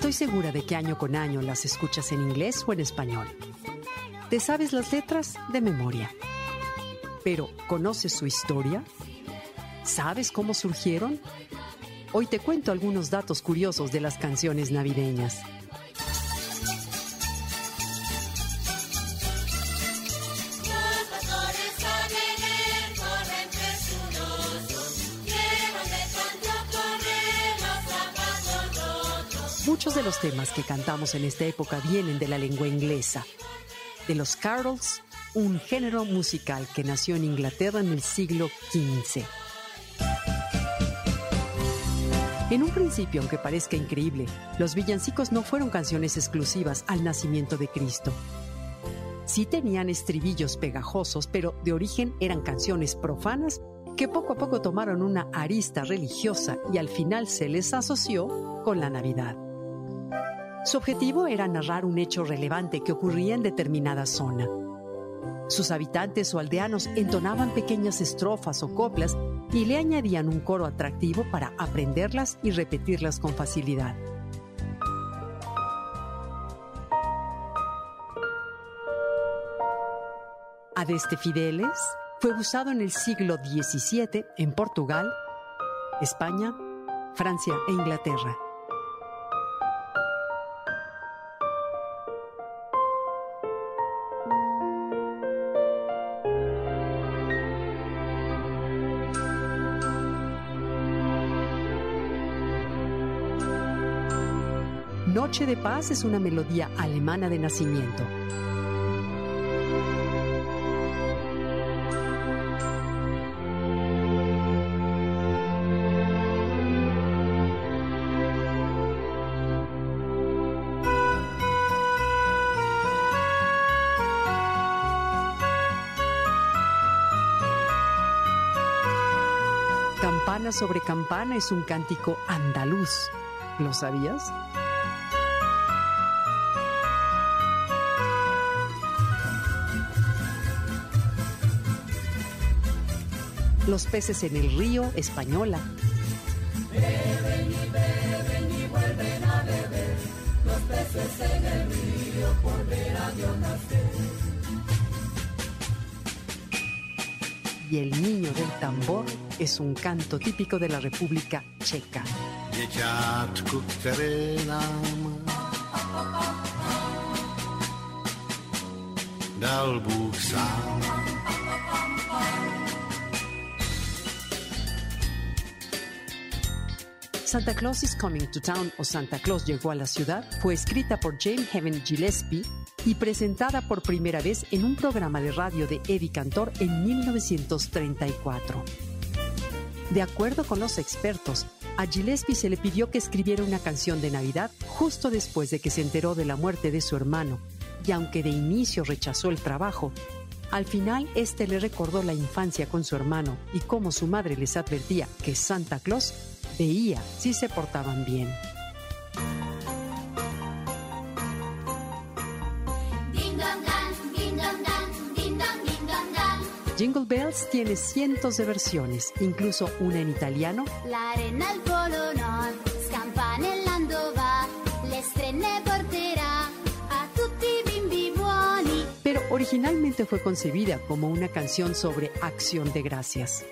Estoy segura de que año con año las escuchas en inglés o en español. Te sabes las letras de memoria. Pero, ¿conoces su historia? ¿Sabes cómo surgieron? Hoy te cuento algunos datos curiosos de las canciones navideñas. Muchos de los temas que cantamos en esta época vienen de la lengua inglesa, de los carols, un género musical que nació en Inglaterra en el siglo XV. En un principio, aunque parezca increíble, los villancicos no fueron canciones exclusivas al nacimiento de Cristo. Sí tenían estribillos pegajosos, pero de origen eran canciones profanas que poco a poco tomaron una arista religiosa y al final se les asoció con la Navidad. Su objetivo era narrar un hecho relevante que ocurría en determinada zona. Sus habitantes o aldeanos entonaban pequeñas estrofas o coplas y le añadían un coro atractivo para aprenderlas y repetirlas con facilidad. Adeste Fideles fue usado en el siglo XVII en Portugal, España, Francia e Inglaterra. Noche de Paz es una melodía alemana de nacimiento. Campana sobre campana es un cántico andaluz. ¿Lo sabías? Los peces en el río, española. Y el niño del tambor es un canto típico de la República Checa. Děťátku, dal Bůh sám. Santa Claus is Coming to Town o Santa Claus llegó a la ciudad fue escrita por Jane Heaven Gillespie y presentada por primera vez en un programa de radio de Eddie Cantor en 1934. De acuerdo con los expertos, a Gillespie se le pidió que escribiera una canción de Navidad justo después de que se enteró de la muerte de su hermano, y aunque de inicio rechazó el trabajo, al final este le recordó la infancia con su hermano y cómo su madre les advertía que Santa Claus veía si se portaban bien. Jingle Bells tiene cientos de versiones, incluso una en italiano, L'arena al polo nord, scampanellando va, le strenne porterà a tutti i bimbi buoni. pero originalmente fue concebida como una canción sobre acción de gracias.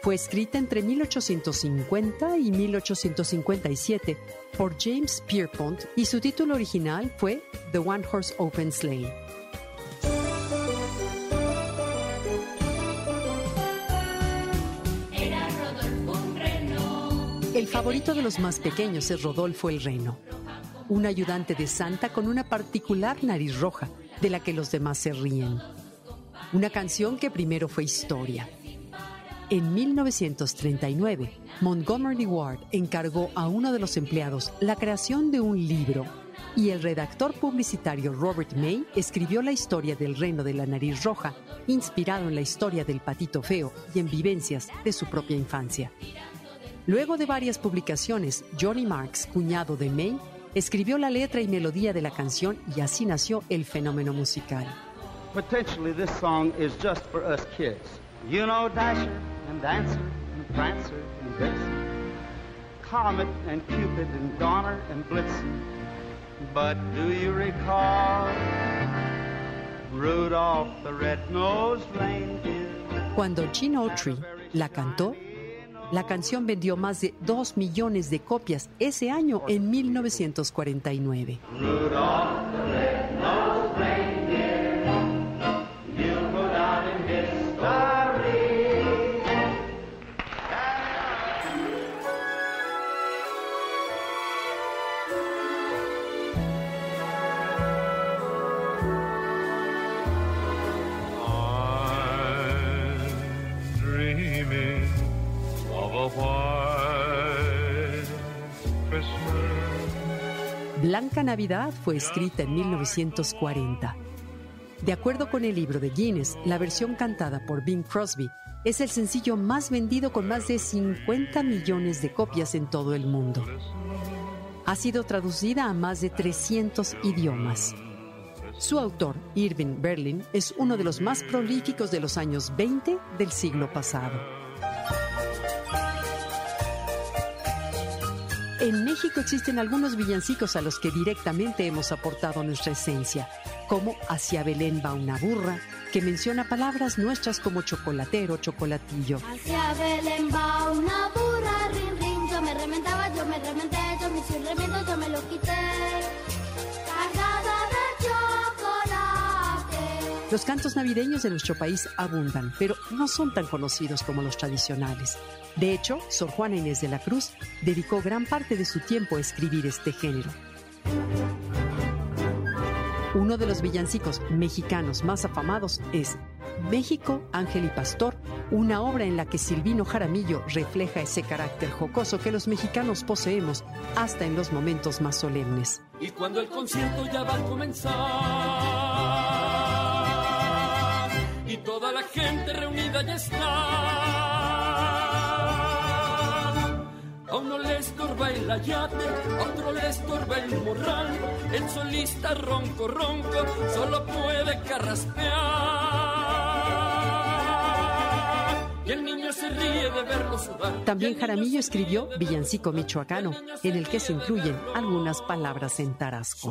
Fue escrita entre 1850 y 1857 por James Pierpont y su título original fue The One Horse Open Sleigh. Era Rodolfo un reno. El favorito de los más pequeños es Rodolfo el Reno, un ayudante de Santa con una particular nariz roja, de la que los demás se ríen. Una canción que primero fue historia. En 1939, Montgomery Ward encargó a uno de los empleados la creación de un libro y el redactor publicitario Robert May escribió la historia del reino de la nariz roja, inspirado en la historia del patito feo y en vivencias de su propia infancia. Luego de varias publicaciones, Johnny Marks, cuñado de May, escribió la letra y melodía de la canción y así nació el fenómeno musical. Potentially, this song is just for us kids. You know and Dancer and Prancer and Vixen, Comet and Cupid and Donner and Blitzen. But do you recall Rudolph the Red-Nosed Reindeer? Cuando Gene Autry la cantó, la canción vendió más de 2 millones de copias ese año en 1949. Rudolph the Red-Nosed Reindeer, Blanca Navidad fue escrita en 1940. De acuerdo con el libro de Guinness, la versión cantada por Bing Crosby es el sencillo más vendido con más de 50 millones de copias en todo el mundo. Ha sido traducida a más de 300 idiomas. Su autor, Irving Berlin, es uno de los más prolíficos de los años 20 del siglo pasado. En México existen algunos villancicos a los que directamente hemos aportado nuestra esencia, como Hacia Belén va una burra, que menciona palabras nuestras como chocolatero, chocolatillo. Hacia Belén va una burra, rin, rin. Yo me remendaba, yo me rementé, yo me hice yo me lo quité. Los cantos navideños de nuestro país abundan, pero no son tan conocidos como los tradicionales. De hecho, Sor Juana Inés de la Cruz dedicó gran parte de su tiempo a escribir este género. Uno de los villancicos mexicanos más afamados es México, Ángel y Pastor, una obra en la que Silvino Jaramillo refleja ese carácter jocoso que los mexicanos poseemos hasta en los momentos más solemnes. Y cuando el concierto ya va a comenzar y toda la gente reunida ya está. A uno le estorba el ayate, a otro le estorba el morral. El solista ronco, ronco, solo puede carraspear. Y el niño se ríe de verlo sudar. También Jaramillo escribió Villancico Michoacano, en el que se incluyen algunas palabras en tarasco.